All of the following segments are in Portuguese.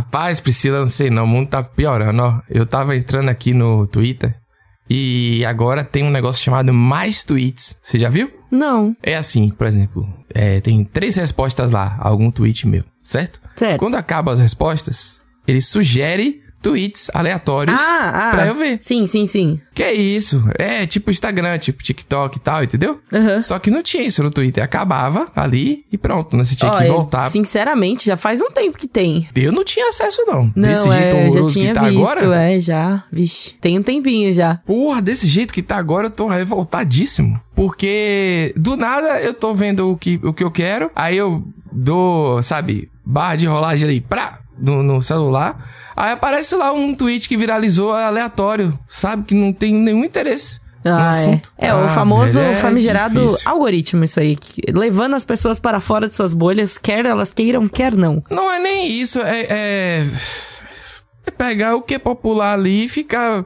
Rapaz, Priscila, não sei não, o mundo tá piorando, ó. Eu tava entrando aqui no Twitter e agora tem um negócio chamado Mais Tweets. Você já viu? Não. É assim, por exemplo, é, tem três respostas lá, algum tweet meu, certo? Certo. Quando acabam as respostas, ele sugere tweets aleatórios Ah, ah. pra eu ver. Sim, sim, sim. Que é isso? É tipo Instagram, tipo TikTok e tal, entendeu? Aham. Só que não tinha isso no Twitter. Acabava ali e pronto, né? Você tinha que Olha, voltar. Sinceramente, já faz um tempo que tem. Eu não tinha acesso, não. Não, desse jeito é, já horroroso tinha que tá visto, agora. é, já. Vixe, tem um tempinho já. Porra, desse jeito que tá agora, eu tô revoltadíssimo. Porque do nada eu tô vendo o que, o que eu quero, aí eu dou, sabe, barra de rolagem ali, pra, no, no celular. Aí aparece lá um tweet que viralizou aleatório, sabe? Que não tem nenhum interesse no Ah, assunto. é. É, o Ah, famoso velho, é famigerado difícil. algoritmo, isso aí. levando as pessoas para fora de suas bolhas, quer elas queiram, quer não. Não é nem isso, é, é. é pegar o que é popular ali e ficar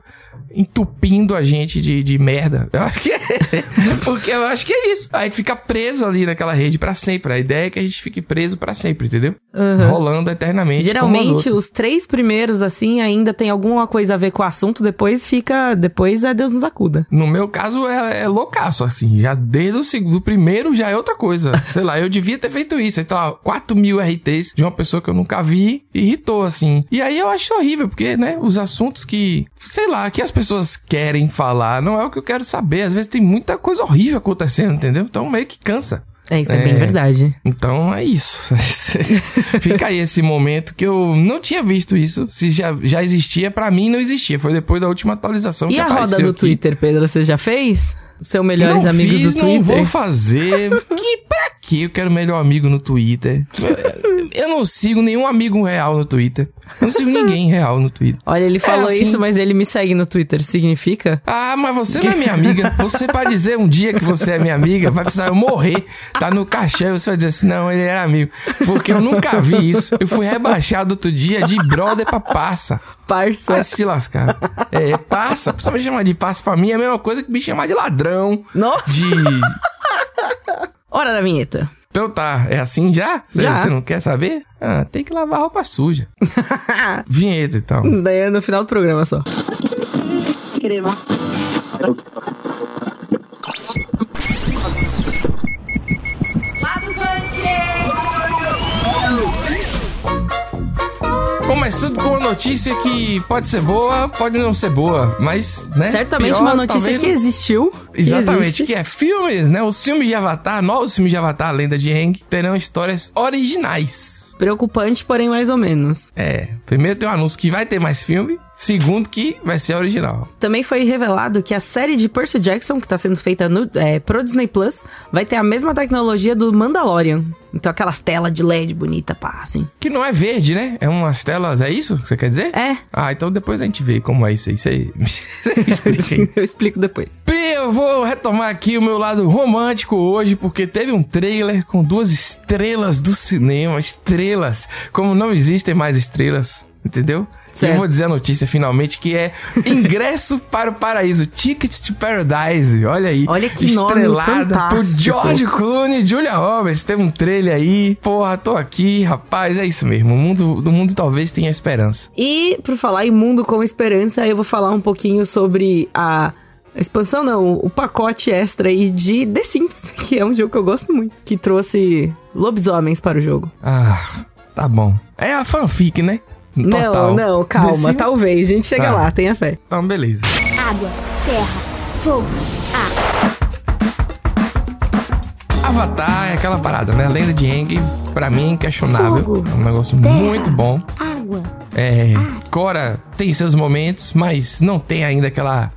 entupindo a gente de, de merda. Eu acho que é. Porque eu acho que é isso. A gente fica preso ali naquela rede pra sempre. A ideia é que a gente fique preso pra sempre, entendeu? Aham. Rolando eternamente. Geralmente, os três primeiros, assim, ainda tem alguma coisa a ver com o assunto, depois fica. Depois é Deus nos acuda. No meu caso, é, é loucaço, assim. Já desde o segundo, do primeiro já é outra coisa. Sei lá, eu devia ter feito isso. Aí tá lá, 4 mil RTs de uma pessoa que eu nunca vi irritou, assim. E aí eu acho horrível, porque, né, os assuntos que, sei lá, que as pessoas querem falar não é o que eu quero saber. Às vezes tem muita coisa horrível acontecendo, entendeu? Então meio que cansa. É, isso é, É. bem verdade. Então é isso. Fica aí esse momento que eu não tinha visto isso. Se já, já existia, pra mim não existia. Foi depois da última atualização E que a roda apareceu do aqui. Twitter, Pedro, você já fez? Seu melhores não amigos fiz, do Twitter? Não vou fazer. que pra que eu quero melhor amigo no Twitter? Eu não sigo nenhum amigo real no Twitter. Eu não sigo ninguém real no Twitter. Olha, ele falou assim. isso, mas ele me segue no Twitter. Significa? Ah, mas você não é minha amiga. Você vai dizer um dia que você é minha amiga, vai precisar eu morrer, tá no caixão, você vai dizer assim, não, ele era amigo. Porque eu nunca vi isso. Eu fui rebaixado outro dia de brother pra passa. Parça. Vai se lascar. É, passa. Precisa me chamar de passa pra mim é a mesma coisa que me chamar de ladrão. Nossa! De Hora da vinheta. Então tá, é assim já? Você Já. você não quer saber? Ah, tem que lavar roupa suja. Vinheta, então. Isso daí é no final do programa só. Começando com uma notícia que pode ser boa, pode não ser boa, mas, né? Certamente pior, uma notícia talvez que existiu. que Exatamente, existe. que é filmes, né? Os filmes de Avatar, novos filmes de Avatar, a Lenda de Aang, terão histórias originais. Preocupante, porém mais ou menos. É, primeiro tem um anúncio que vai ter mais filme, segundo que vai ser original. Também foi revelado que a série de Percy Jackson, que tá sendo feita no, é, pro Disney Plus, vai ter a mesma tecnologia do Mandalorian. Então aquelas telas de LED bonita, pá, assim. Que não é verde, né? É umas telas, é isso que você quer dizer? É. Ah, então depois a gente vê como é isso aí. Isso aí. Eu explico depois. Eu vou retomar aqui o meu lado romântico hoje, porque teve um trailer com duas estrelas do cinema. Estrelas. Como não existem mais estrelas, entendeu? Certo. Eu vou dizer a notícia finalmente que é ingresso para o paraíso, Tickets to Paradise. Olha aí. Olha que nome Estrelada por fantástico. George Clooney e Julia Roberts. Teve um trailer aí. Porra, tô aqui, rapaz. É isso mesmo. O mundo, do mundo talvez tenha esperança. E, por falar em Mundo com Esperança, eu vou falar um pouquinho sobre a expansão, não, o pacote extra aí de The Sims, que é um jogo que eu gosto muito, que trouxe lobisomens para o jogo. Ah, tá bom. É a fanfic, né? Total. Não, não, calma, talvez, a gente chega Tá. lá, tenha fé. Então, beleza. Água, terra, fogo, ar. Avatar é aquela parada, né? A lenda de Aang, pra mim, é inquestionável. Fogo, É um negócio terra, muito bom. Água. É, Cora tem seus momentos, mas não tem ainda aquela.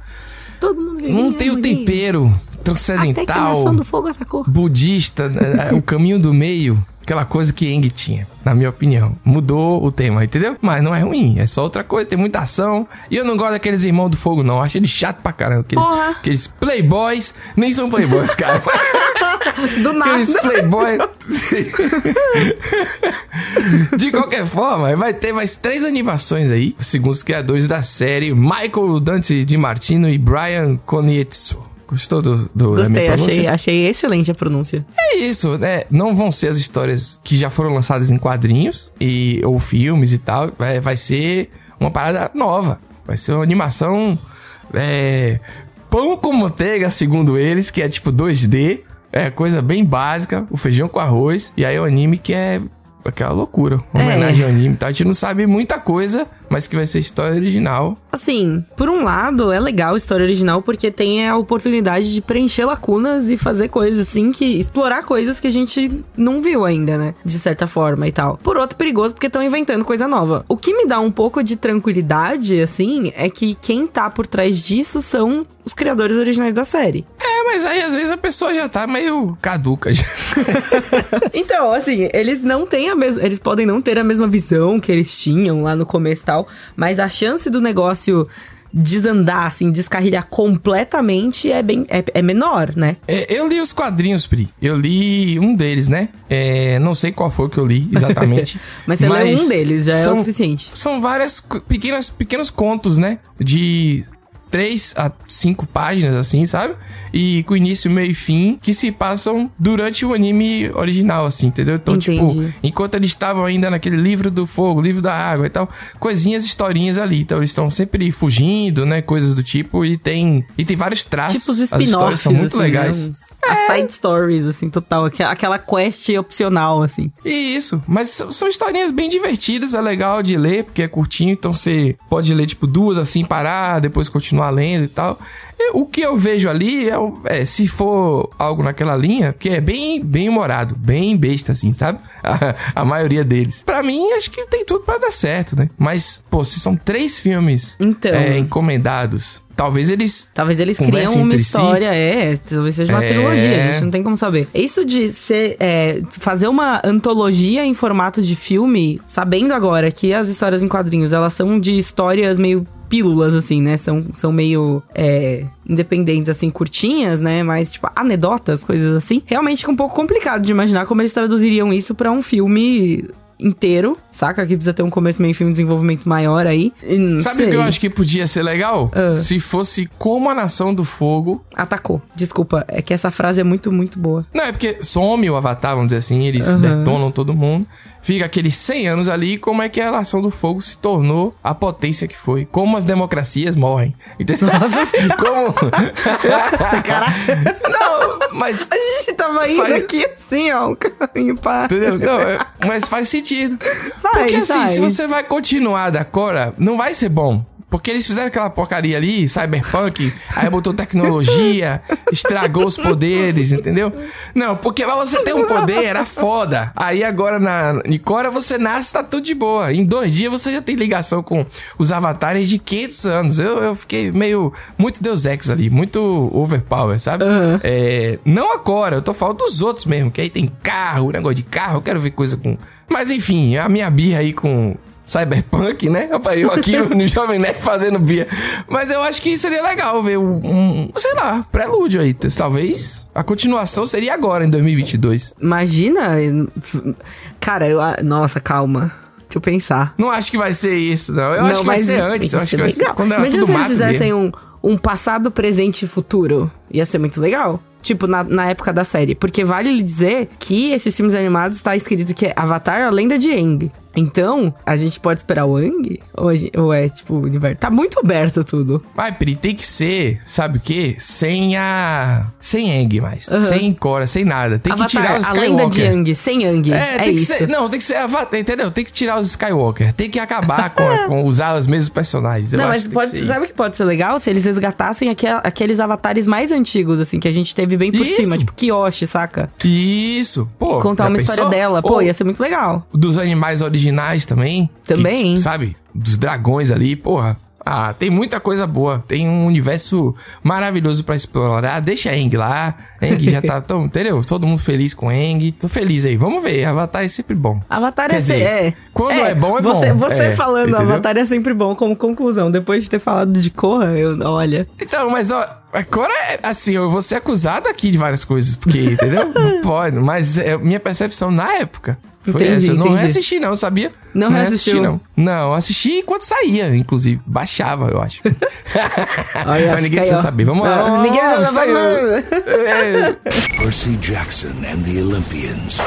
Todo mundo Não ganha, tem o tempero Até que a transcendental, do fogo atacou. budista, né? o caminho do meio. Aquela coisa que Aang tinha, na minha opinião. Mudou o tema, entendeu? Mas não é ruim, é só outra coisa, tem muita ação. E eu não gosto daqueles irmãos do fogo, não. Acho eles chato pra caramba. Aqueles, Porra. aqueles playboys, nem são playboys, cara. Do nada. Aqueles playboy. De qualquer forma, vai ter mais três animações aí, segundo os criadores da série, Michael Dante Di Martino e Brian Konietzko. Gostou do, do Gostei, minha pronúncia? achei, achei excelente a pronúncia. É isso, né? Não vão ser as histórias que já foram lançadas em quadrinhos e, ou filmes e tal. Vai, vai ser uma parada nova. Vai ser uma animação. É, pão com manteiga, segundo eles, que é tipo 2D. É coisa bem básica, o feijão com arroz. E aí o anime que é aquela loucura. Uma É. homenagem ao anime. Tá? A gente não sabe muita coisa, mas que vai ser história original. Assim, por um lado, é legal a história original porque tem a oportunidade de preencher lacunas e fazer coisas assim que. explorar coisas que a gente não viu ainda, né? De certa forma e tal. Por outro, perigoso porque estão inventando coisa nova. O que me dá um pouco de tranquilidade, assim, é que quem tá por trás disso são os criadores originais da série. É, mas aí às vezes a pessoa já tá meio caduca. Já. Então, assim, eles não têm a mesma. Eles podem não ter a mesma visão que eles tinham lá no começo e tal, mas a chance do negócio desandar, assim, descarrilhar completamente é bem. é, é menor, né? É, eu li os quadrinhos, Pri. Eu li um deles, né? É, não sei qual foi que eu li exatamente. Mas você leu um deles, já é o suficiente. São várias pequenas, pequenos contos, né? De três a cinco páginas, assim, sabe? E com início, meio e fim, que se passam durante o anime original, assim, entendeu? Então, Entendi. tipo, enquanto eles estavam ainda naquele livro do fogo, livro da água e tal, coisinhas, historinhas ali. Então, eles estão sempre fugindo, né? Coisas do tipo, e tem, e tem vários traços. Tipo os As histórias spin-offs. são muito assim, legais. né? As side stories, assim, total. aque- Aquela quest opcional, assim. E isso, mas são historinhas bem divertidas, é legal de ler, porque é curtinho, então você pode ler, tipo, duas assim, parar, depois continuar lendo e tal. O que eu vejo ali é, é, se for algo naquela linha, que é bem, bem humorado, bem besta, assim, sabe? A, a maioria deles. Pra mim, acho que tem tudo pra dar certo, né? Mas, pô, se são três filmes Então. é, encomendados, talvez eles. Talvez eles criam uma entre si. história, é, talvez seja uma É. trilogia, a gente não tem como saber. Isso de ser, é, fazer uma antologia em formato de filme, sabendo agora que as histórias em quadrinhos, elas são de histórias meio pílulas, assim, né? São, são meio é, independentes, assim, curtinhas, né? Mas, tipo, anedotas, coisas assim. Realmente fica um pouco complicado de imaginar como eles traduziriam isso pra um filme inteiro, saca? Que precisa ter um começo, meio e fim, um desenvolvimento maior aí. Sabe o que eu acho que podia ser legal? Ah. Se fosse como a Nação do Fogo Atacou. Desculpa, é que essa frase é muito, muito boa. Não, é porque some o Avatar, vamos dizer assim, eles Aham. detonam todo mundo. Fica aqueles 100 anos ali, como é que a relação do fogo se tornou a potência que foi. Como as democracias morrem. Entendeu? Nossa Como... Não, mas... A gente tava indo Faz- aqui assim, ó, um caminho pra. Entendeu? Não, é- mas faz sentido. Faz, Porque assim, faz. se você vai continuar da Cora, não vai ser bom. Porque eles fizeram aquela porcaria ali, cyberpunk, aí botou tecnologia, estragou os poderes, entendeu? Não, porque pra você ter um poder era foda. Aí agora na em Cora você nasce, tá tudo de boa. Em dois dias você já tem ligação com os avatares de 500 anos. Eu, eu fiquei meio. Muito Deus Ex ali, muito overpower, sabe? Aham. É, não a Cora, eu tô falando dos outros mesmo, que aí tem carro, negócio de carro, eu quero ver coisa com. Mas enfim, a minha birra aí com Cyberpunk, né? Rapaz, eu aqui no Jovem Nerd fazendo birra. Mas eu acho que seria legal ver um, um, sei lá, prelúdio aí. Talvez a continuação seria agora, em 2022. Imagina. Cara, eu. Nossa, calma. Deixa eu pensar. Não acho que vai ser isso, não. Eu acho que vai ser antes. Eu acho que vai ser quando era Imagina tudo se eles fizessem um, um passado, presente e futuro. Ia ser muito legal. Tipo, na, na época da série. Porque vale lhe dizer que esses filmes animados tá escrito que é Avatar, a lenda de Aang. Então, a gente pode esperar o Aang? Ou, a gen- ou é, tipo, o universo? Tá muito aberto tudo. Vai, Pri, tem que ser, sabe o quê? Sem a. Sem Aang mais. Aham. Sem Cora, sem nada. Tem que Avatar, tirar os a Skywalker. lenda de Aang, sem Aang. É, É, tem que isso. ser. Não, tem que ser Avatar, entendeu? Tem que tirar os Skywalker. Tem que acabar com, a- com usar os mesmos personagens. Eu Não, mas que pode, que sabe o que pode ser legal? Se eles resgatassem aquel- aqueles avatares mais antigos, assim, que a gente teve bem por Isso. cima, tipo Kyoshi, saca? Isso. Pô. Contar uma história pensou? dela. Pô, Ou ia ser muito legal. Dos animais originais também. Também. Que, sabe? Dos dragões ali, porra. Ah, tem muita coisa boa. Tem um universo maravilhoso pra explorar. Deixa a Aang lá. Aang já tá tão, entendeu? Todo mundo feliz com Aang. Tô feliz aí. Vamos ver. Avatar é sempre bom. Avatar Quer é, se- dizer, é. quando é bom, é você, bom. Você É, falando entendeu? Avatar é sempre bom como conclusão. Depois de ter falado de Korra, eu, olha. Então, mas ó, agora é assim, eu vou ser acusado aqui de várias coisas, porque, entendeu? Não pode, mas é minha percepção na época Foi Entendi, essa. Eu não entendi. reassisti, não, sabia? Não reassisti, reassistiu? não. Não, assisti enquanto saía, inclusive. Baixava, eu acho. Olha, Mas ninguém precisa ó. saber. Vamos lá. Ninguém saiu. saber. É, Percy Jackson and the Olympians.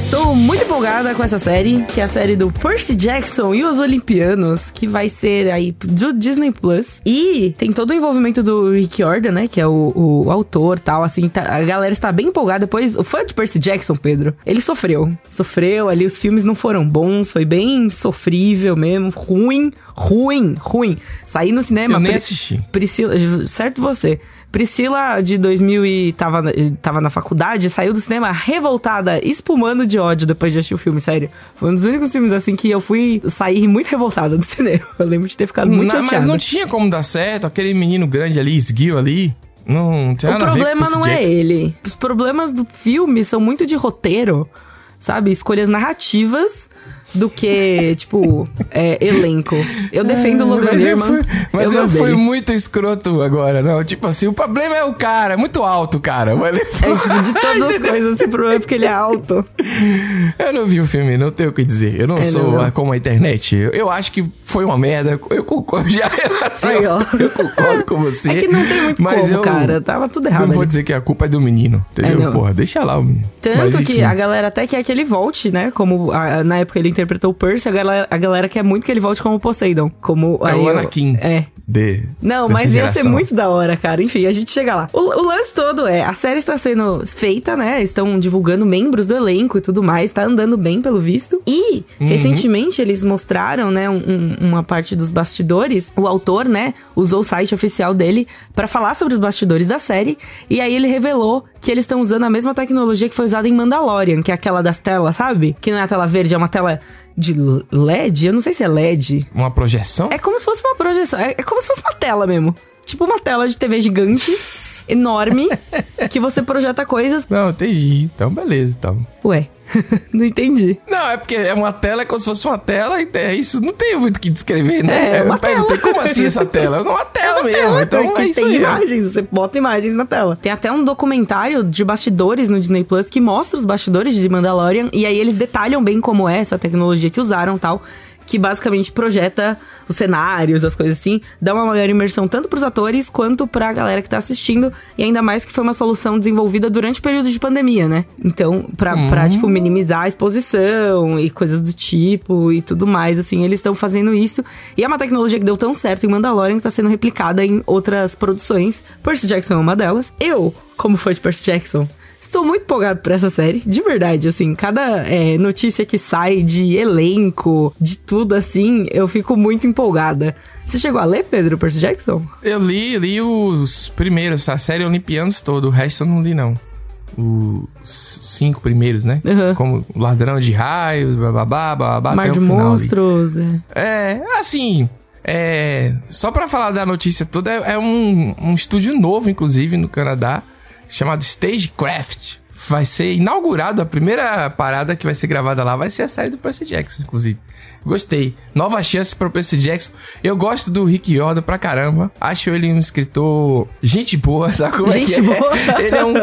Estou muito empolgada com essa série, que é a série do Percy Jackson e os Olimpianos, que vai ser aí do Disney Plus. E tem todo o envolvimento do Rick Jordan, né? Que é o, o autor tal, assim. tá- a galera está bem empolgada. Depois, o fã de Percy Jackson, Pedro, ele sofreu. Sofreu ali, os filmes não foram bons, foi bem sofrível mesmo. Ruim, ruim, ruim. Saí no cinema. Eu nem Pri- assisti. Priscila, certo você. Priscila, de 2000 e tava, na- tava na faculdade, saiu do cinema revoltada, espumando de ódio depois de assistir o filme, sério. Foi um dos únicos filmes, assim, que eu fui sair muito revoltada do cinema. Eu lembro de ter ficado muito Não, chateada. mas não tinha como dar certo. Aquele menino grande ali, esguio ali. Não tinha O nada a ver com problema não é ele. Os problemas do filme são muito de roteiro, sabe? Escolhas narrativas do que, tipo, é, elenco. Eu defendo o Logan mas eu Lerman. fui, mas eu, gosto fui muito escroto agora, não. Tipo assim, o problema é o cara, é muito alto, cara. É, tipo, de todas as coisas, o problema é porque ele é alto. Eu não vi o filme, não tenho o que dizer. Eu não É, sou não, não. como a internet. Eu, eu acho que foi uma merda. Eu concordo já. Assim, Aí, ó. Eu concordo com você. É que não tem muito mas como, eu cara. Tava tudo errado Não vou ali. dizer que a culpa é do menino, entendeu? É. Porra, deixa lá o menino. Tanto Mas, que a galera até quer que ele volte, né? Como a- na época ele interpretou o Percy, a galera, a galera quer muito que ele volte como Poseidon. Como É aí o Anakin. É. Não, mas ia ser muito da hora, cara. Enfim, a gente chega lá. O, o lance todo é, a série está sendo feita, né? Estão divulgando membros do elenco e tudo mais. Tá andando bem, pelo visto. E, Uhum. recentemente, eles mostraram, né, um- um- uma parte dos bastidores. O autor, né, usou o site oficial dele pra falar sobre os bastidores da série. E aí ele revelou que eles estão usando a mesma tecnologia que foi usada em Mandalorian, que é aquela das telas, sabe? Que não é a tela verde, é uma tela de LED. Eu não sei se é LED. Uma projeção? É como se fosse uma projeção. É, é como se fosse uma tela mesmo. Tipo uma tela de TV gigante, enorme, que você projeta coisas. Não, entendi. Então, beleza, então. Ué, não entendi. Não, é porque é uma tela, é como se fosse uma tela, e é isso, não tem muito o que descrever, né? É, uma eu perguntei, tela. como assim essa tela? É uma tela mesmo, Tela, então que é isso tem aí. ó. imagens, você bota imagens na tela. Tem até um documentário de bastidores no Disney Plus que mostra os bastidores de Mandalorian e aí eles detalham bem como é essa tecnologia que usaram tal. Que basicamente projeta os cenários, as coisas assim, dá uma maior imersão tanto pros atores quanto pra galera que tá assistindo, e ainda mais que foi uma solução desenvolvida durante o período de pandemia, né? Então, pra, pra tipo, minimizar a exposição e coisas do tipo e tudo mais, assim, eles estão fazendo isso. E é uma tecnologia que deu tão certo em Mandalorian que tá sendo replicada em outras produções. Percy Jackson é uma delas. Eu, como fã de Percy Jackson, Estou muito empolgado por essa série, de verdade, assim, cada é, notícia que sai de elenco, de tudo assim, eu fico muito empolgada. Você chegou a ler, Pedro, Percy Jackson? Eu li, li os primeiros, a série Olimpianos todo, o resto eu não li, não. Os cinco primeiros, né? Uhum. Como Ladrão de Raios, bababá, bababá, Mar até de o final ali. Monstros, é. É, assim, é, só pra falar da notícia toda, é, é um, um estúdio novo, inclusive, no Canadá, chamado Stagecraft. Vai ser inaugurado, a primeira parada que vai ser gravada lá vai ser a série do Percy Jackson, inclusive. Gostei. Nova chance pro Percy Jackson. Eu gosto do Rick Jordan pra caramba. Acho ele um escritor gente boa, sabe como Gente é que é? boa. Ele é um...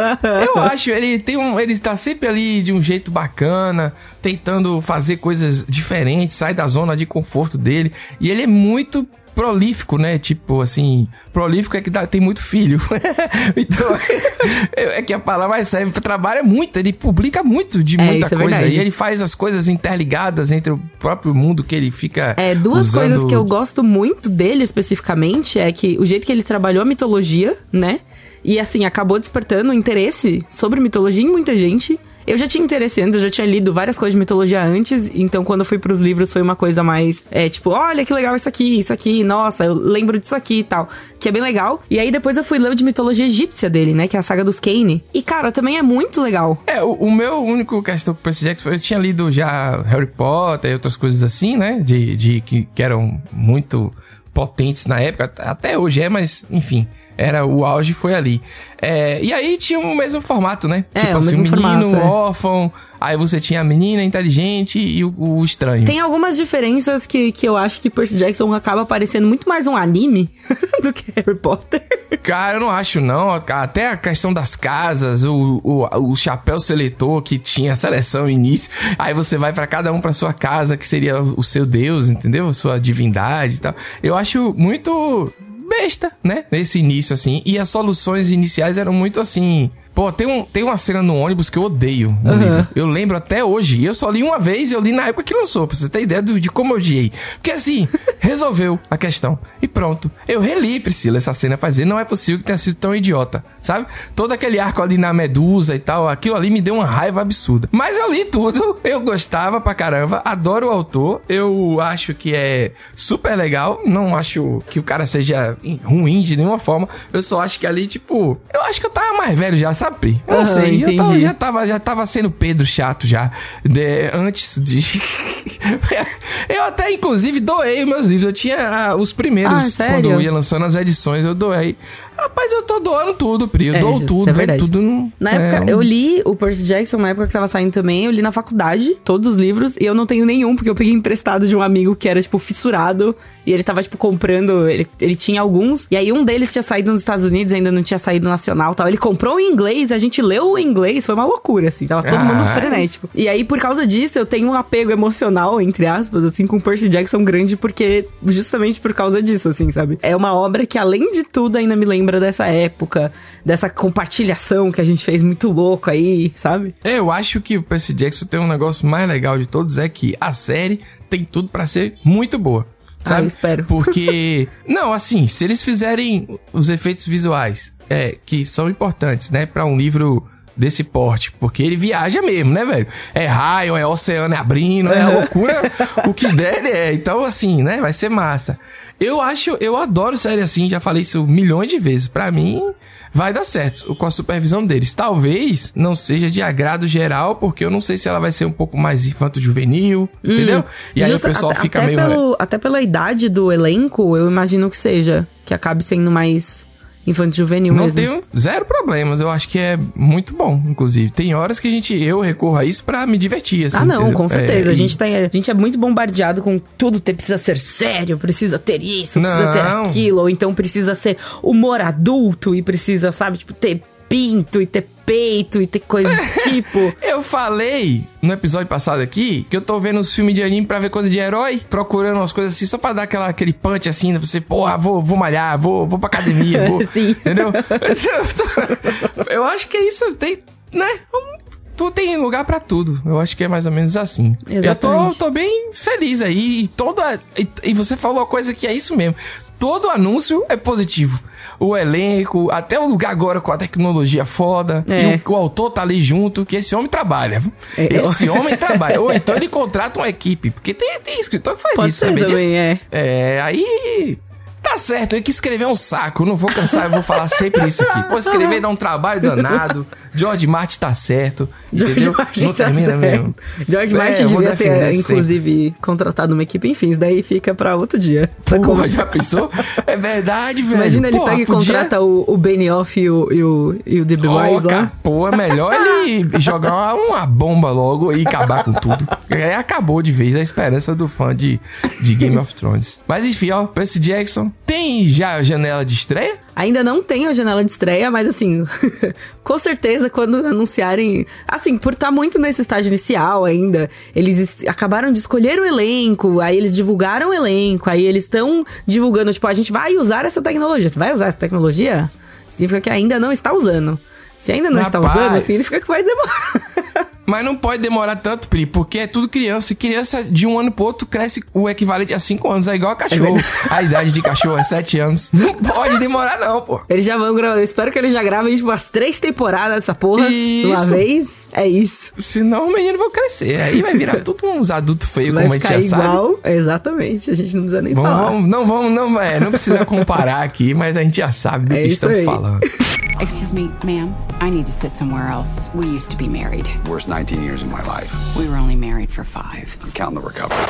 Eu acho, ele tem um... Ele tá sempre ali de um jeito bacana, tentando fazer coisas diferentes, sai da zona de conforto dele. E ele é muito prolífico, né? Tipo, assim, prolífico é que dá- tem muito filho. então, é, é que a palavra mais serve para trabalho é muito, ele publica muito de É, muita é coisa. verdade. e ele faz as coisas interligadas entre o próprio mundo que ele fica É, duas usando... coisas que eu gosto muito dele especificamente é que o jeito que ele trabalhou a mitologia, né? E assim, acabou despertando interesse sobre mitologia em muita gente. Eu já tinha interesse antes, eu já tinha lido várias coisas de mitologia antes, então quando eu fui pros livros foi uma coisa mais, é, tipo, olha que legal isso aqui, isso aqui, nossa, eu lembro disso aqui e tal, que é bem legal. E aí depois eu fui ler o de mitologia egípcia dele, né, que é a saga dos Kane. E cara, também é muito legal. É, o, o meu único questão com Percy Jackson, eu tinha lido já Harry Potter e outras coisas assim, né? De, de que, que eram muito potentes na época, até hoje é, mas enfim, era o auge foi ali. É, e aí tinha o mesmo formato, né? É, tipo o assim, o mesmo menino formato, é. órfão, aí você tinha a menina inteligente e o, o estranho. Tem algumas diferenças que, que eu acho que Percy Jackson acaba parecendo muito mais um anime do que Harry Potter. Cara, eu não acho, não. Até a questão das casas, o, o, o chapéu seletor que tinha a seleção no início. Aí você vai pra cada um pra sua casa, que seria o seu Deus, entendeu? Sua divindade e tal. Eu acho muito besta, né? Nesse início, assim. E as soluções iniciais eram muito assim. Pô, tem, um, tem uma cena no ônibus que eu odeio no Aham. livro. Eu lembro até hoje. E eu só li uma vez e eu li na época que lançou, pra você ter ideia do- de como eu odiei. Porque assim, resolveu a questão. E pronto. Eu reli, Priscila, essa cena pra dizer, não é possível que tenha sido tão idiota. Sabe? Todo aquele arco ali na medusa e tal, aquilo ali me deu uma raiva absurda. Mas eu li tudo, eu gostava pra caramba, adoro o autor, eu acho que é super legal, não acho que o cara seja ruim de nenhuma forma, eu só acho que ali, tipo, eu acho que eu tava mais velho já, sabe, Pri? Eu não sei, eu tava- entendi. já tava, já tava sendo Pedro chato já, de- antes de... eu até, inclusive, doei meus livros, eu tinha ah, os primeiros, Ah, quando eu ia lançando as edições, eu doei. Rapaz, eu tô doando tudo, Pri, eu É, dou isso é tudo, tudo... no- Na é, época, eu li o Percy Jackson, na época que tava saindo também, eu li na faculdade, todos os livros, e eu não tenho nenhum, porque eu peguei emprestado de um amigo que era, tipo, fissurado, e ele tava, tipo, comprando, ele, ele tinha alguns, e aí um deles tinha saído nos Estados Unidos, ainda não tinha saído nacional tal. Ele comprou em inglês, a gente leu em inglês, foi uma loucura, assim, tava todo mundo Ah, frenético. E aí, por causa disso, eu tenho um apego emocional, entre aspas, assim, com Percy Jackson grande, porque, justamente por causa disso, assim, sabe? É uma obra que, além de tudo, ainda me lembra dessa época, dessa compartilhação que a gente fez muito louco aí, sabe? É, Eu acho que o Percy Jackson tem um negócio mais legal de todos é que a série tem tudo pra ser muito boa. Ah, Sabe? eu espero. Porque, não, assim, se eles fizerem os efeitos visuais, é, que são importantes, né, Pra um livro desse porte, porque ele viaja mesmo, né, velho? É raio, é oceano abrindo, é loucura, o que der ele é. Então, assim, né, vai ser massa. Eu acho, eu adoro série assim, já falei isso milhões de vezes. Pra mim, vai dar certo com a supervisão deles. Talvez não seja de agrado geral, porque eu não sei se ela vai ser um pouco mais infanto-juvenil, entendeu? E aí Hum. O pessoal até, fica até meio... Pelo, até pela idade do elenco, eu imagino que seja. Que acabe sendo mais infanto-juvenil Não mesmo. tenho zero problemas, eu acho que é muito bom, inclusive. Tem horas que a gente, eu recorro a isso pra me divertir, assim. Ah, não, entendeu? com certeza. É, a, gente tem, a gente é muito bombardeado com tudo ter, precisa ser sério, precisa ter isso, precisa ter Não. aquilo, ou então precisa ser humor adulto e precisa, sabe, tipo, ter pinto e ter peito e ter coisa do tipo. Eu falei no episódio passado aqui que eu tô vendo os filmes de anime pra ver coisa de herói, procurando umas coisas assim, só pra dar aquela, aquele punch assim, né? Você, porra, vou, vou malhar, vou, vou pra academia, vou. Sim. Entendeu? eu acho que é isso, tem, né? Tu tem lugar pra tudo. Eu acho que é mais ou menos assim. Eu Exatamente. tô, tô bem feliz aí. E, toda, e, e você falou uma coisa que é isso mesmo. Todo anúncio é positivo. O elenco, até o lugar agora com a tecnologia foda. É. E o, o autor tá ali junto, que esse homem trabalha. viu? É, esse eu- homem trabalha. Ou então ele contrata uma equipe. Porque tem, tem escritor que faz Pode isso, sabe também, disso? é. É, aí. Tá certo, eu que escrever é um saco. Não vou cansar, eu vou falar sempre isso aqui. Pô, escrever dá um trabalho danado. George Martin tá certo. Entendeu? George Martin não tá termina certo. mesmo. George É, Martin devia ter, sempre. inclusive, contratado uma equipe. Enfim, isso daí fica pra outro dia. Pô, já pensou? É verdade, velho. Imagina ele pega e podia- contrata o, o Benioff e o, e o, e o D.B. Ó, Wise lá. Pô, é melhor ele jogar uma bomba logo e acabar com tudo. É, acabou de vez a esperança do fã de, de Game of Thrones. Mas enfim, ó, Percy Jackson tem já a janela de estreia? Ainda não tem a janela de estreia, mas assim, com certeza quando anunciarem. Assim, por estar muito nesse estágio inicial ainda, eles es- acabaram de escolher o elenco, aí eles divulgaram o elenco, aí eles estão divulgando, tipo, a gente vai usar essa tecnologia. Você vai usar essa tecnologia? Significa que ainda não está usando. Se ainda não está Rapaz. usando, significa que vai demorar. Mas não pode demorar tanto, Pri, porque é tudo criança. E criança, de um ano pro outro, cresce o equivalente a cinco anos. É igual a cachorro. a idade de cachorro é sete anos. Não pode demorar, não, pô. Eles já vão gravar. Eu espero que eles já gravem, tipo, umas três temporadas dessa porra. De uma Isso. vez. É isso. Senão os meninos vão crescer. Aí vai virar tudo uns adultos feios, Vai como a gente ficar já sabe. igual. Exatamente. A gente não precisa nem Vamos, falar. vamos- não vamos, não, é, não precisa comparar aqui, mas a gente já sabe do É que estamos aí. falando. Excuse me, ma'am. I need to sit somewhere else. We used to be married. Worst 19 years of my life. We were only married for five. I'm counting the recovery.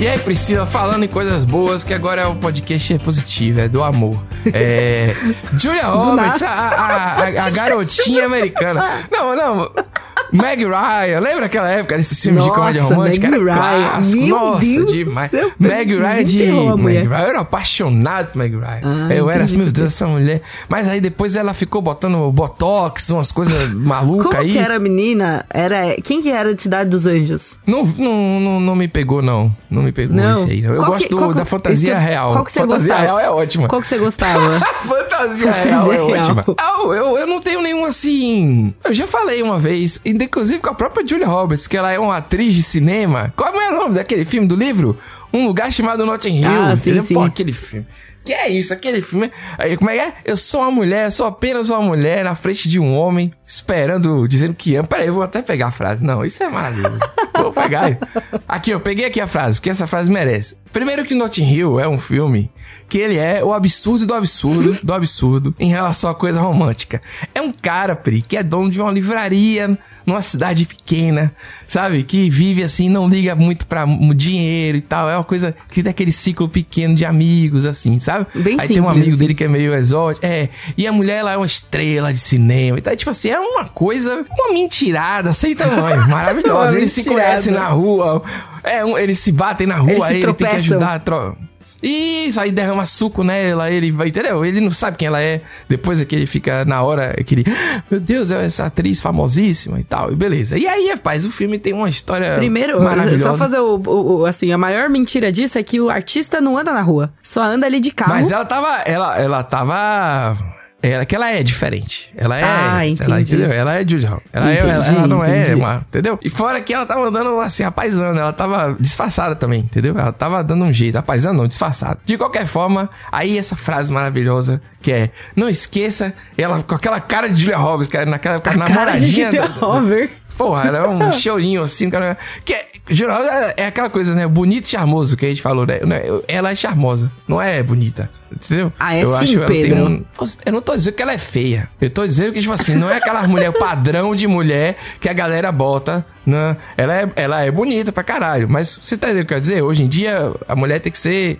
E aí, Priscila, falando em coisas boas, que agora é o podcast é positivo, é do amor. É. Julia Roberts, a, a- a- a garotinha americana. Não, não. Meg Ryan, lembra aquela época desse filme de comédia romântica? Meg Era Ryan. clássico. Meu Nossa, Deus demais. céu, Meg Ryan de. Meg. Ryan, eu era apaixonado por Meg Ryan. Ah, eu era assim, meu. Deus, essa mulher. Mas aí depois ela ficou botando botox, umas coisas malucas Como aí. que era a menina? Era... Quem que era de Cidade dos Anjos? Não, não, não, não me pegou, não. Não me pegou Não. esse aí, não. Eu Qual gosto que- do- da fantasia que- real. qual que você fantasia gostava? real é ótima. Qual que você gostava? Fantasia Fantasia real é real. ótima. Eu, eu, eu não tenho nenhum assim. Eu já falei uma vez, inclusive com a própria Julia Roberts, que ela é uma atriz de cinema. Qual é o nome daquele filme do livro? Um lugar chamado Notting Hill. Ah, sim, sim. Pô, aquele filme. Que é isso, aquele filme. Aí, como é que é? Eu sou uma mulher, eu sou apenas uma mulher na frente de um homem, esperando, dizendo que ama. Peraí, eu vou até pegar a frase. Não, isso é maravilhoso. vou pegar. Aqui, eu peguei aqui a frase, porque essa frase merece. Primeiro que Notting Hill é um filme que ele é o absurdo do absurdo do absurdo em relação à coisa romântica. É um cara, Pri, que é dono de uma livraria numa cidade pequena, sabe? Que vive assim, não liga muito pra dinheiro e tal. É uma coisa que tem aquele ciclo pequeno de amigos, assim, sabe? Bem Aí tem um simples, amigo assim. dele que é meio exótico. É. E a mulher, ela é uma estrela de cinema. Então, tipo assim, é uma coisa, uma mentirada sem tamanho. Maravilhosa. Eles se conhecem na rua. É, um- eles se batem na rua, Eles aí ele tem que ajudar a tro... Isso, aí derrama suco nela, ele vai, entendeu? Ele não sabe quem ela é. Depois é que ele fica na hora, é que ele, meu Deus, é essa atriz famosíssima e tal, e beleza. E aí, rapaz, o filme tem uma história Primeiro, maravilhosa. só fazer o, o- o- Assim, a maior mentira disso é que o artista não anda na rua. Só anda ali de carro. Mas ela tava, ela, ela tava... Ela, que ela é diferente. Ela é. Ah, Ela, entendi. entendeu? Ela é Judy Hall. Ela, é- ela, Entendi, ela não é entendi. uma. Entendeu? E fora que ela tava andando assim, apaisando. Ela tava disfarçada também, entendeu? Ela tava dando um jeito. Apaisando não, disfarçada. De qualquer forma, aí essa frase maravilhosa que é: Não esqueça, ela com aquela cara de Julia Roberts, era naquela época a cara de namoradinha. Julia da- Roberts. Porra, era um chorinho assim, cara. Que é, geral, é é aquela coisa, né? Bonito e charmoso que a gente falou, né? Né? Ela é charmosa, não é bonita. Entendeu? Ah, é eu sim, acho ela tem Pedro. um- Eu não tô dizendo que ela é feia. Eu tô dizendo que, tipo assim, não é aquela mulher padrão de mulher que a galera bota. Né? Ela, é, ela é bonita pra caralho. Mas você tá entendendo o que eu quero dizer? Hoje em dia, a mulher tem que ser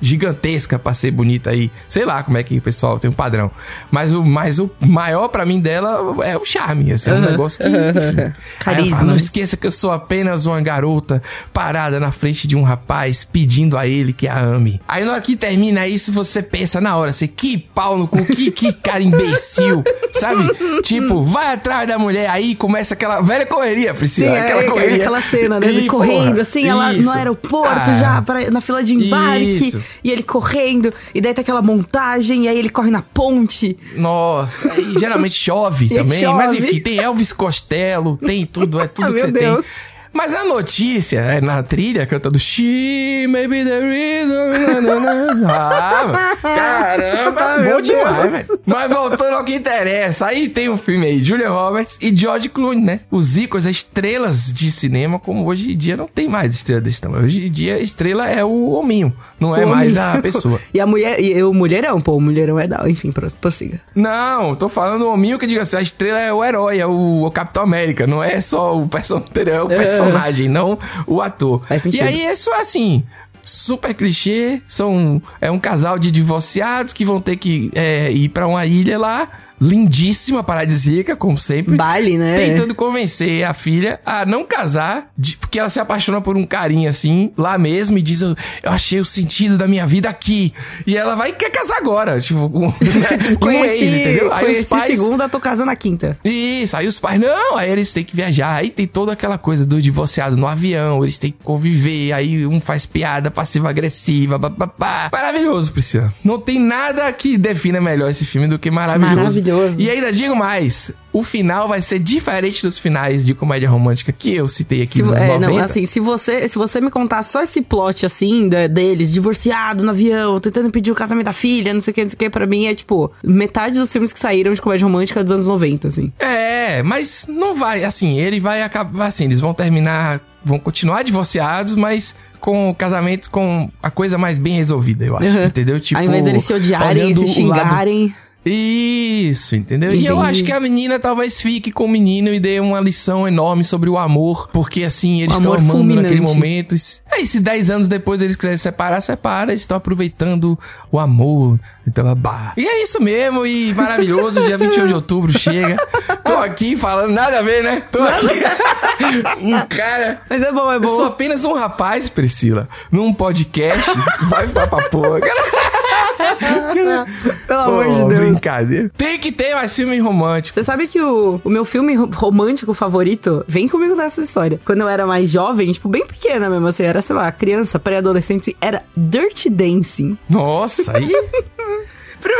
gigantesca pra ser bonita aí. Sei lá como é que o pessoal tem um padrão. Mas o, mas o maior pra mim dela é o charme. Assim, é um negócio que. enfim. Carisma. falo, não esqueça que eu sou apenas uma garota parada na frente de um rapaz pedindo a ele que a ame. Aí na hora que termina isso, você pensa na hora, assim, que pau no cu, que, que cara imbecil, sabe? Tipo, vai atrás da mulher, aí começa aquela velha correria, Sim, Priscila. é, aquela é correria. aquela cena, né? Ih, correndo, porra, assim, ela isso. no aeroporto Ah, já, pra- na fila de embarque. Isso. E ele correndo, e daí tá aquela montagem, e aí ele corre na ponte. Nossa, aí geralmente chove E também. chove. Mas enfim, tem Elvis Costello, tem tudo, é tudo Ah, que você Deus. tem. Mas a notícia é na trilha cantando She may be the reason. na, na, na. Ah, caramba, Ah, bom demais, velho. Mas voltando ao que interessa, aí tem um filme aí, Julia Roberts e George Clooney, né? Os ícones, as estrelas de cinema, como hoje em dia não tem mais estrela desse tamanho. Hoje em dia a estrela é o hominho, não é O mais homem. a pessoa. E a mulher, e o mulherão, pô, o mulherão é da. Enfim, pros- prossiga. Não, tô falando o hominho que diga assim, a estrela é o herói, é o, o Capitão América, não é só o, person entendeu? É o personagem, não o ator. E aí é assim, super clichê, são é um casal de divorciados que vão ter que é, ir pra uma ilha lá, lindíssima, paradisíaca, como sempre. Bali, né? Tentando convencer a filha a não casar, de- porque ela se apaixona por um carinha assim, lá mesmo, e diz: Eu eu achei o sentido da minha vida aqui. E ela vai e quer casar agora, tipo, com, Tipo, com um conheci, ex, entendeu? Aí conheci os pais. segunda, tô casando a quinta. Isso, aí os pais, não, aí eles têm que viajar, aí tem toda aquela coisa do divorciado no avião, eles têm que conviver, aí um faz piada passiva-agressiva, bababá. Maravilhoso, Priscila. Não tem nada que defina melhor esse filme do que maravilhoso. Maravilhoso. E ainda digo mais, o final vai ser diferente dos finais de comédia romântica que eu citei aqui Se, nos anos é, 90. não, assim, se você, se você me contar só esse plot, assim, da- deles, divorciado no avião, tentando pedir o casamento da filha, não sei o que, não sei o que, pra mim é, tipo, metade dos filmes que saíram de comédia romântica dos anos 90, assim. É, mas não vai, assim, ele vai acabar assim, eles vão terminar, vão continuar divorciados, mas com o casamento com a coisa mais bem resolvida, eu acho, Uhum. entendeu? Tipo, Ao invés deles se odiarem e se xingarem. Isso, entendeu? E eu Entendi. acho que a menina talvez fique com o menino e dê uma lição enorme sobre o amor, porque assim, eles estão amando naquele fulminante. momento. E se- Aí, se 10 anos depois eles quiserem separar, separa, eles estão aproveitando o amor. Então, bah. E é isso mesmo, e maravilhoso, dia 21 de outubro chega. Tô aqui falando nada a ver, né? Tô aqui. um cara. Mas é bom, é bom. Eu sou apenas um rapaz, Priscila, num podcast. vai pra pra porra. Pelo amor Pô, de Deus. Brincadeira. Tem que ter mais filme romântico. Você sabe que o, o meu filme ro- romântico favorito vem comigo nessa história. Quando eu era mais jovem, tipo, bem pequena mesmo, assim, era, sei lá, criança, pré-adolescente, era Dirty Dancing. Nossa, aí.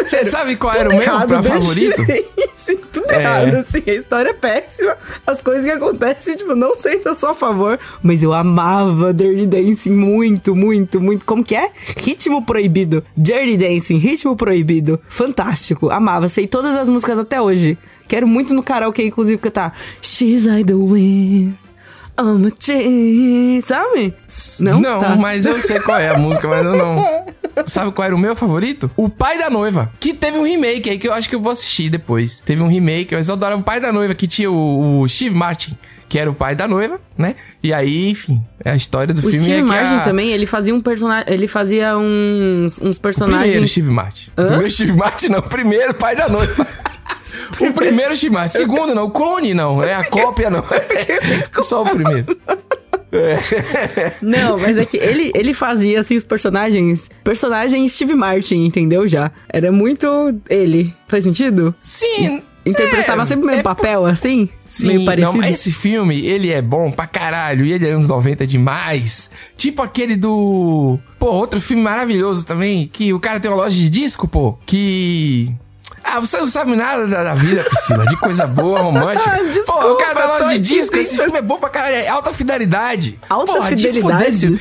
Você sabe qual era o meu errado, pra favorito? Tudo É. errado, assim, a história é péssima. As coisas que acontecem, tipo, não sei se eu sou a favor, mas eu amava Dirty Dancing muito, muito, muito. Como que é? Ritmo proibido. Dirty Dancing, ritmo proibido. Fantástico, amava. Sei todas as músicas até hoje. Quero muito no karaokê, inclusive, cantar She's like the wind. I'm a tree, sabe? Não? Tá. mas eu sei qual é a música, mas eu não. Sabe qual era o meu favorito? O Pai da Noiva. Que teve um remake aí que eu acho que eu vou assistir depois. Teve um remake, mas eu adorava o Pai da Noiva, que tinha o, o Steve Martin, que era o pai da noiva, né? E aí, enfim, a história do O filme Steve é que Martin a... também, ele fazia um personagem. Ele fazia uns, uns O personagens. primeiro Steve Martin. O primeiro Steve Martin não, o primeiro pai da noiva. O primeiro Martin. Segundo não, o clone não, é a cópia não. É só o primeiro. Não, mas é que ele, ele fazia, assim, os personagens. Personagem Steve Martin, entendeu? Já. Era muito ele. Faz sentido? Sim. Interpretava é, sempre o mesmo é papel, assim? Sim, meio parecido. Não, esse filme, ele é bom pra caralho. E ele é anos 90 demais. Tipo aquele do. Pô, outro filme maravilhoso também. Que o cara tem uma loja de disco, pô. Que. Ah, você não sabe nada da, da vida, Priscila. De coisa boa, romântica. Desculpa, pô, o cara da tô loja de disco, esse filme é bom pra caralho. É alta fidelidade. Alta Porra, de fidelidade? esse-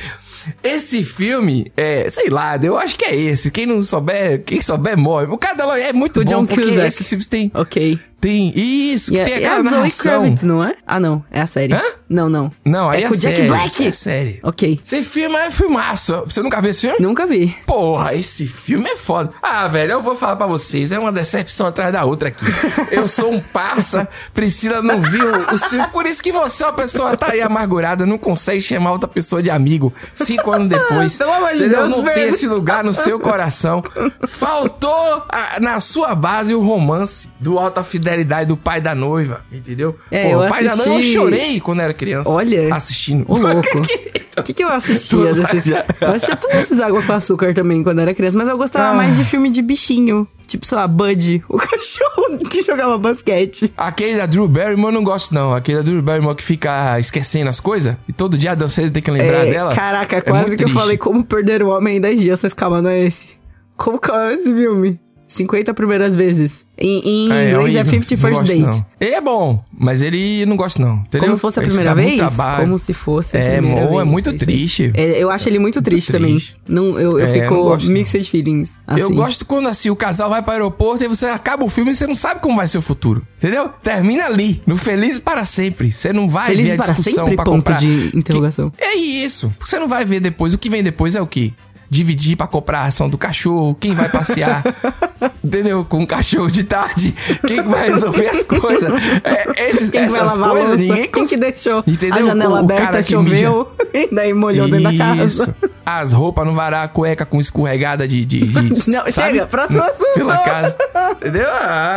Esse filme, é, sei lá, eu acho que é esse. Quem não souber, quem souber morre. O cara da loja é muito O bom, John porque Cusack. esses filmes têm, Ok. Tem isso, E que a, tem e a Zoe. Kravitz, não é? Ah, não. É a série. Hã? Não, não. Não, aí é é, com o Jack série, Black. É série. Ok. Esse filme é filmaço. Você nunca viu esse filme? Nunca vi. Porra, esse filme é foda. Ah, velho, eu vou falar pra vocês. É uma decepção atrás da outra aqui. Eu sou um parça. Priscila não viu o filme. Por isso que você é uma pessoa tá aí amargurada. Não consegue chamar outra pessoa de amigo. Cinco anos depois. Pelo amor de? Deus, Não tem esse lugar no seu coração. Faltou a- na sua base o romance do Alta Fidelidade do pai da noiva. Entendeu? É, Pô, eu o pai da noiva eu assisti- chorei quando era criança. Olha. Assistindo. Ô, louco. O que, que eu assistia desses... Eu assistia todos esses água com açúcar também quando era criança, mas eu gostava Ah. mais de filme de bichinho. Tipo, sei lá, Bud, o cachorro que jogava basquete. Aquele da Drew Barrymore eu não gosto, não. Aquele da Drew Barrymore que fica esquecendo as coisas e todo dia a danceira tem que lembrar É, dela. Caraca, É quase que eu triste. falei como perder o homem em 10 dias, mas calma, não é esse. Como que é esse filme? 50 primeiras vezes. Em, em inglês é horrível. 50 Não First gosto, Date. não. Ele é bom, mas ele não gosta, não. Entendeu? Como se fosse a primeira muito vez? Como se fosse a É, primeira mo- é vez. muito isso aí. triste. É, eu acho ele muito triste, também. triste. Não, eu eu É, eu fico não gosto, não. mixed feelings. Assim. Eu gosto quando assim, o casal vai pro aeroporto e você acaba o filme e você não sabe como vai ser o futuro. Entendeu? Termina ali, no Feliz para sempre. Você não vai Felizes ver a para discussão sempre? pra Ponto comprar. de interrogação. Que- É isso. Você não vai ver depois. O que vem depois é o quê? Dividir pra comprar a ração do cachorro, quem vai passear, entendeu? Com o cachorro de tarde, quem que vai resolver as coisas. É, esses, Quem essas coisas, ninguém Quem cons- que deixou Entendeu? a janela O- o aberta, mija- choveu, e daí molhou dentro da casa. Isso. As roupas no varal, a cueca com escorregada de. de, de Não, sabe? chega, próximo assunto. Pela casa. Entendeu? Ah.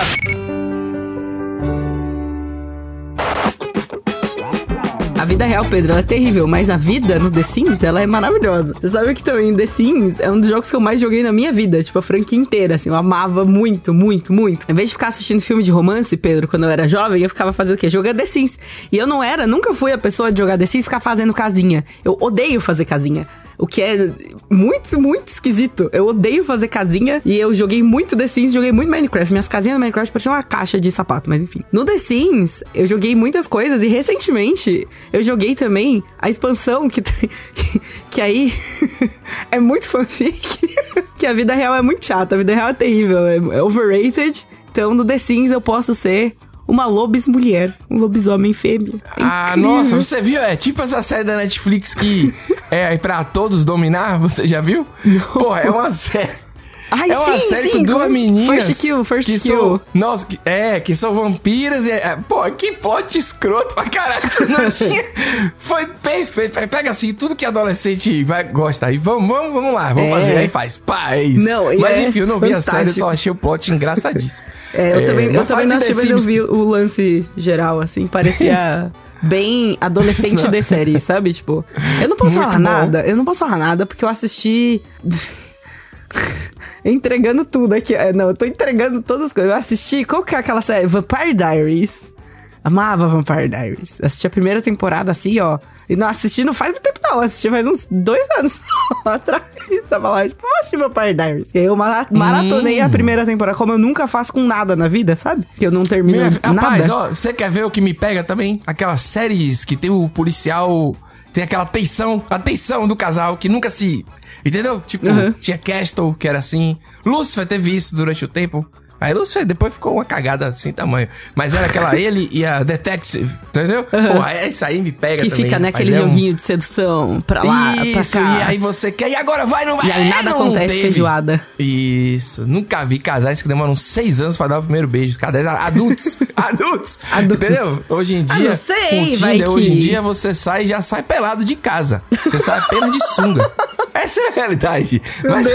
Vida real, Pedro, ela é terrível, mas a vida no The Sims, ela é maravilhosa. Você sabe que também The Sims é um dos jogos que eu mais joguei na minha vida, tipo, a franquia inteira, assim, eu amava muito, muito, muito. Em vez de ficar assistindo filme de romance, Pedro, quando eu era jovem, eu ficava fazendo o quê? Jogando The Sims. E eu não era, nunca fui a pessoa de jogar The Sims e ficar fazendo casinha. Eu odeio fazer casinha. O que é muito, muito esquisito. Eu odeio fazer casinha e eu joguei muito The Sims, joguei muito Minecraft. Minhas casinhas no Minecraft pareciam uma caixa de sapato, mas enfim. No The Sims, eu joguei muitas coisas e recentemente eu joguei também a expansão que tem, que, aí é muito fanfic, que a vida real é muito chata, a vida real é terrível, é, é overrated. Então no The Sims eu posso ser uma lobis mulher, um lobisomem fêmea. É Ah, nossa, você viu? É tipo essa série da Netflix que é pra todos dominar, você já viu? Porra, é uma série. Ai, é uma sim, série sim, com duas com meninas. First Kill, First que Kill. São, nossa, que- é, que são vampiras e. é, pô, que plot escroto pra caralho. Não tinha. Foi perfeito. Pega assim, tudo que adolescente vai gostar. E vamos, vamos, vamos lá, vamos É. fazer. Aí faz. Pá, é isso. Não, mas é enfim, eu não vi a série, eu fantástico. só achei o plot engraçadíssimo. É, eu também, eu também não assisti, mas eu vi o lance geral, assim, parecia bem adolescente de série, sabe? Tipo, eu não posso Muito falar bom. nada, eu não posso falar nada porque eu assisti. Entregando tudo aqui. É, Não, eu tô entregando todas as coisas. Eu assisti. Qual que é aquela série? Vampire Diaries. Amava Vampire Diaries. Assisti a primeira temporada assim, ó. E não assisti não faz muito tempo, não. Assisti faz uns dois anos atrás. Tava lá, tipo, vou assistir Vampire Diaries. E aí eu mara- maratonei Hum. a primeira temporada, como eu nunca faço com nada na vida, sabe? Que eu não termino Minha- nada. Rapaz, ó, você quer ver o que me pega também? Aquelas séries que tem o policial. Tem aquela tensão, a tensão do casal que nunca se. Entendeu? Tipo, Uhum. tinha Castle, que era assim. Lucifer teve isso durante o tempo. Aí Lucifer depois ficou uma cagada sem tamanho. Mas era aquela ele e a Detective, entendeu? Pô, isso aí me pega que também. fica rapaz, naquele é um- joguinho de sedução pra lá, pra Isso, cá. e aí você quer, e agora vai, não vai? E aí nada não, não acontece, teve. feijoada. Isso, nunca vi casais que demoram seis anos pra dar o primeiro beijo. Casais adultos, adultos, Adultos. entendeu? Hoje em Ah, dia, não sei, Tinder, vai hoje em que- dia você sai e já sai pelado de casa. Você sai apenas de sunga. Essa é a realidade. Mas,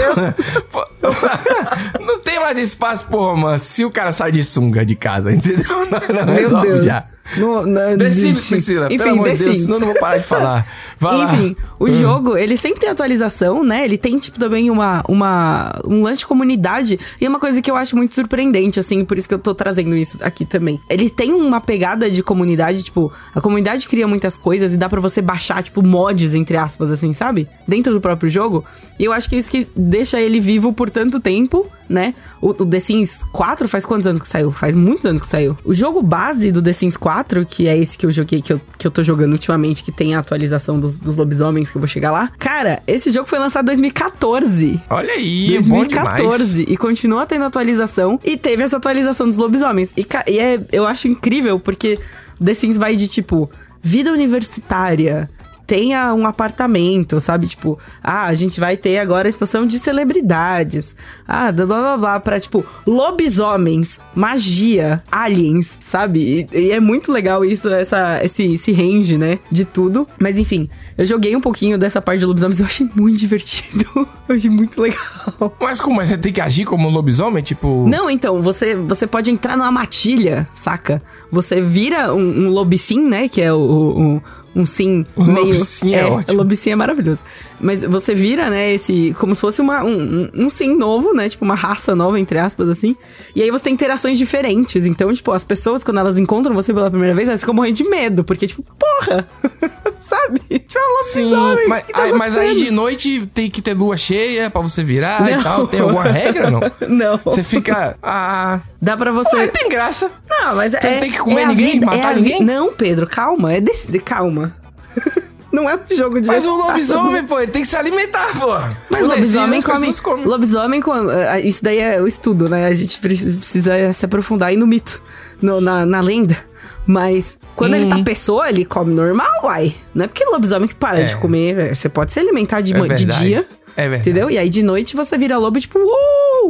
pô, não tem mais espaço pro romance se o cara sai de sunga de casa, entendeu? Não, não Meu resolve Deus. já. No, no, The de- Sims, de- Priscila, Enfim, pelo amor de Deus, senão eu não vou parar de falar. Vai lá. Enfim, o Hum. jogo, ele sempre tem atualização, né? Ele tem, tipo, também uma, uma, um lance de comunidade. E é uma coisa que eu acho muito surpreendente, assim, por isso que eu tô trazendo isso aqui também. Ele tem uma pegada de comunidade, tipo, a comunidade cria muitas coisas e dá pra você baixar, tipo, mods, entre aspas, assim, sabe? Dentro do próprio jogo. E eu acho que é isso que deixa ele vivo por tanto tempo, né? O, o The Sims 4 faz quantos anos que saiu? Faz muitos anos que saiu. O jogo base do The Sims 4, que é esse que eu joguei, que eu, que eu tô jogando ultimamente, que tem a atualização dos, dos lobisomens, que eu vou chegar lá. Cara, esse jogo foi lançado em 2014. Olha aí, é bom demais. 2014 e continua tendo atualização e teve essa atualização dos lobisomens. E, e é, eu acho incrível porque The Sims vai de tipo vida universitária, tenha um apartamento, sabe? Tipo, ah, a gente vai ter agora a expansão de celebridades. Ah, blá blá blá, blá pra tipo lobisomens, magia, aliens, sabe? E, e é muito legal isso, essa, esse, esse range, né? De tudo. Mas enfim, eu joguei um pouquinho dessa parte de lobisomens e eu achei muito divertido. eu achei muito legal. Mas como? Você tem que agir como um lobisomem? Tipo. Não, então, você, você pode entrar numa matilha, saca? Você vira um, um lobicim, né? Que é o, o- um sim meio... lobicim é lobicim é maravilhoso. Mas você vira, né, esse... Como se fosse uma, um, um, sim novo, né? Tipo, uma raça nova, entre aspas, assim. E aí você tem interações diferentes. Então, tipo, as pessoas, quando elas encontram você pela primeira vez, elas ficam morrendo de medo. Porque, tipo, porra! Sabe? Tipo, é um Sim, lobisomem. mas, tá aí- mas aí de noite tem que ter lua cheia pra você virar Não. e tal. Tem alguma regra, não? Não. Você fica. Ah. Dá pra você... Ué, tem graça. Não, mas Você é. não tem que comer é ninguém, vida- matar é ninguém? Não, Pedro, calma. É desse, de- calma. não é um jogo de. Mas o lobisomem, pô, ele tem que se alimentar, pô. Mas O lobisomem come, comem. Lobisomem come. ah, Isso daí é o estudo, né? A gente pre- precisa se aprofundar aí no mito, no- na, na lenda. Mas quando ele tá pessoa, ele come normal, uai. Não é porque lobisomem que para É. de comer. é, Você pode se alimentar de, É de dia. É verdade. Entendeu? E aí de noite você vira lobo e tipo, uh,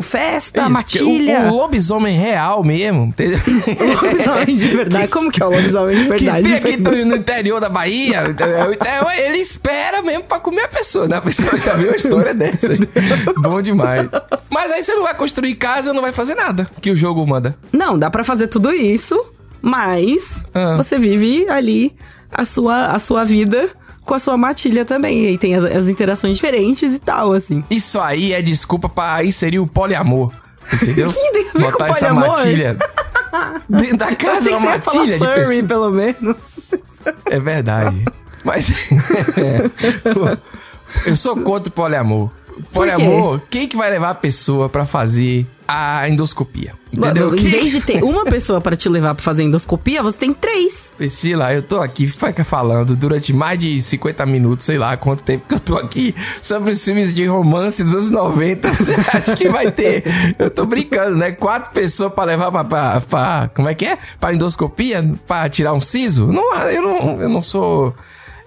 festa, Isso, matilha. O, o lobisomem real mesmo, entendeu? lobisomem de verdade. Como que é o lobisomem de Que verdade? tem aqui no- interior da Bahia, entendeu? Então, ele espera mesmo pra comer a pessoa, né? A pessoa já viu a história dessa. Bom demais. Mas aí você não vai construir casa, não vai fazer nada que o jogo manda. Não, dá pra fazer tudo isso, mas Ah. você vive ali a sua, a sua vida com a sua matilha também. E aí tem as, as interações diferentes e tal, assim. Isso aí é desculpa pra inserir o poliamor. Entendeu? Que tem a ver com Botar essa poliamor? matilha dentro da casa, uma matilha de furry, pessoa. pelo menos. É verdade. Mas. eu sou contra o poliamor. Poliamor, quem que vai levar a pessoa pra fazer a endoscopia? Entendeu? Em vez de ter uma pessoa pra te levar pra fazer endoscopia, você tem três. Priscila, eu tô aqui falando durante mais de 50 minutos, sei lá quanto tempo que eu tô aqui, sobre os filmes de romance dos anos 90. Você acha que vai ter? Eu tô brincando, né? Quatro pessoas pra levar pra, pra, pra- Como é que é? Pra endoscopia? Pra tirar um siso? Não, eu não, eu não sou.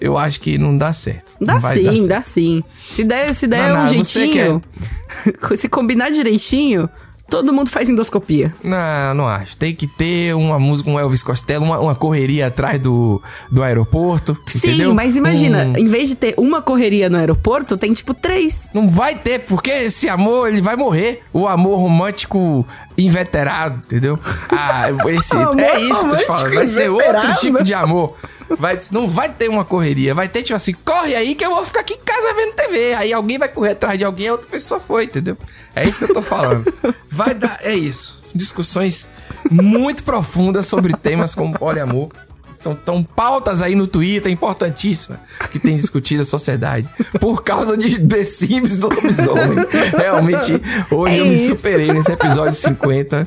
Eu acho que não dá certo. Dá sim, certo. dá sim. Se der, se der um jeitinho. Se combinar direitinho, todo mundo faz endoscopia. Não, não acho. Tem que ter uma música, um Elvis Costello, uma, uma correria atrás do, do aeroporto. Sim, entendeu? mas imagina, Um- em vez de ter uma correria no aeroporto, tem tipo três. Não vai ter, porque esse amor, ele vai morrer. O amor romântico inveterado, entendeu? Ah, esse, é isso que eu tô te falando. Vai ser outro tipo de amor. Vai, não vai ter uma correria. Vai ter, tipo assim, corre aí que eu vou ficar aqui em casa vendo TV. Aí alguém vai correr atrás de alguém, a outra pessoa foi, entendeu? É isso que eu tô falando. Vai dar, é isso. Discussões muito profundas sobre temas como poliamor. Estão tão pautas aí no Twitter, importantíssimas, que tem discutido a sociedade. Por causa de The Sims do lobisomem. Realmente, hoje É eu me superei nesse episódio 50.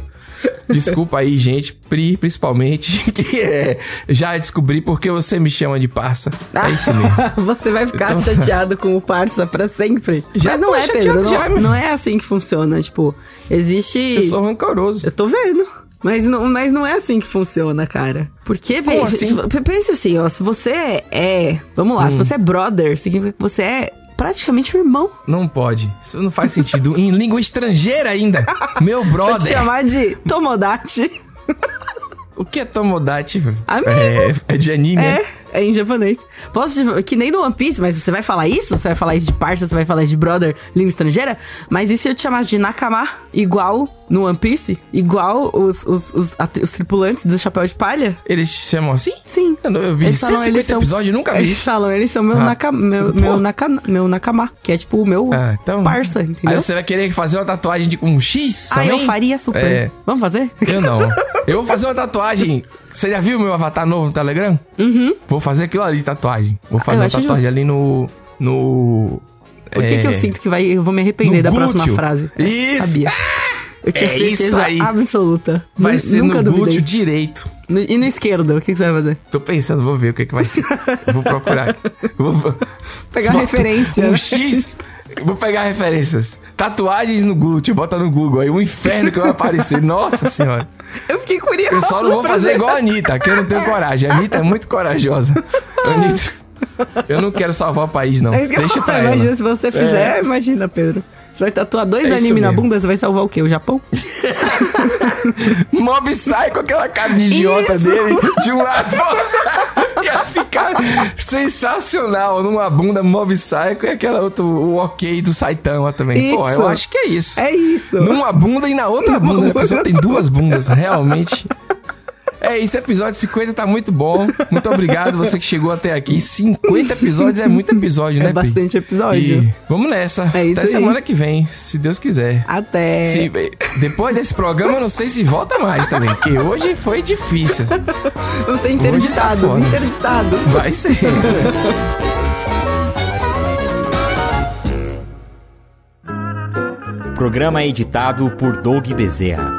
Desculpa aí, gente, Pri, principalmente, que é, já descobri porque você me chama de parça. É isso mesmo. Você vai ficar Então- chateado com o parça pra sempre. Já Mas não é, Pedro. não, meu. não é assim que funciona. Tipo, existe. Eu sou rancoroso. Eu tô vendo. Mas não, mas não é assim que funciona, cara. Porque, Como assim? se- pe- pense assim, ó. Se você é. Vamos lá, Hum. se você é brother, significa que você é praticamente um irmão. Não pode. Isso não faz sentido. em língua estrangeira ainda. Meu Vou te brother. chamar de Tomodachi. O que é Tomodachi? Amigo. É, é de anime. É, é em japonês. Posso te- que nem no One Piece, mas você vai falar isso? Você vai falar isso de parça, você vai falar isso de brother, língua estrangeira? Mas e se eu te chamasse de Nakama, igual no One Piece? Igual os, os, os, os tripulantes do Chapéu de Palha? Eles chamam assim? Sim. Eu, eu vi Eles falam, 150 eles são- episódios e nunca vi Eles falam, eles são meu, Ah. naka, meu, Pô. meu, naka, meu Nakama, que é tipo o meu Ah, então. parça, entendeu? Aí você vai querer fazer uma tatuagem de com um X? ah, eu também? faria super. É. Vamos fazer? Eu não. Eu vou fazer uma tatuagem. Você já viu meu avatar novo no Telegram? Uhum. Vou fazer aquilo ali, tatuagem. Vou fazer uma tatuagem justo. ali no. No. Por que, é, que eu sinto que vai, eu vou me arrepender no da próxima glúteo. frase? É, Isso. Sabia. Eu tinha É certeza absoluta. Vai Nu- ser Nunca no duvidei. glúteo direito. No- e no esquerdo, o que, que você vai fazer? Tô pensando, vou ver o que, que vai ser. vou procurar. aqui. Vou, Pegar referência. Um X. Vou pegar referências. Tatuagens no glúteo, bota no Google aí, um inferno que vai aparecer. Nossa senhora. Eu fiquei curiosa. Eu só não vou fazer igual a Anitta, que eu não tenho coragem. A Anitta é muito corajosa. Anitta, eu não quero salvar o país, não. É Deixa pra ela. Imagina, se você fizer, imagina, Pedro. Você vai tatuar dois É animes na bunda, você vai salvar o quê? O Japão? Mob sai com aquela cara de idiota Isso. dele, de um lado. Ia ficar sensacional numa bunda Mob Psycho e aquela outra, o ok do Saitama também. Isso. eu acho que é isso. É isso. Numa bunda e na outra bunda. A pessoa tem duas bundas, realmente. É isso, episódio 50 tá muito bom. Muito obrigado você que chegou até aqui. 50 episódios é muito episódio, né? É bastante episódio. E vamos nessa. É isso até aí. semana que vem, se Deus quiser. Até. Se- depois desse programa, eu não sei se volta mais também, porque hoje foi difícil. Vamos ser tá interditados, foda. interditados. Vai ser. Programa editado por Doug Bezerra.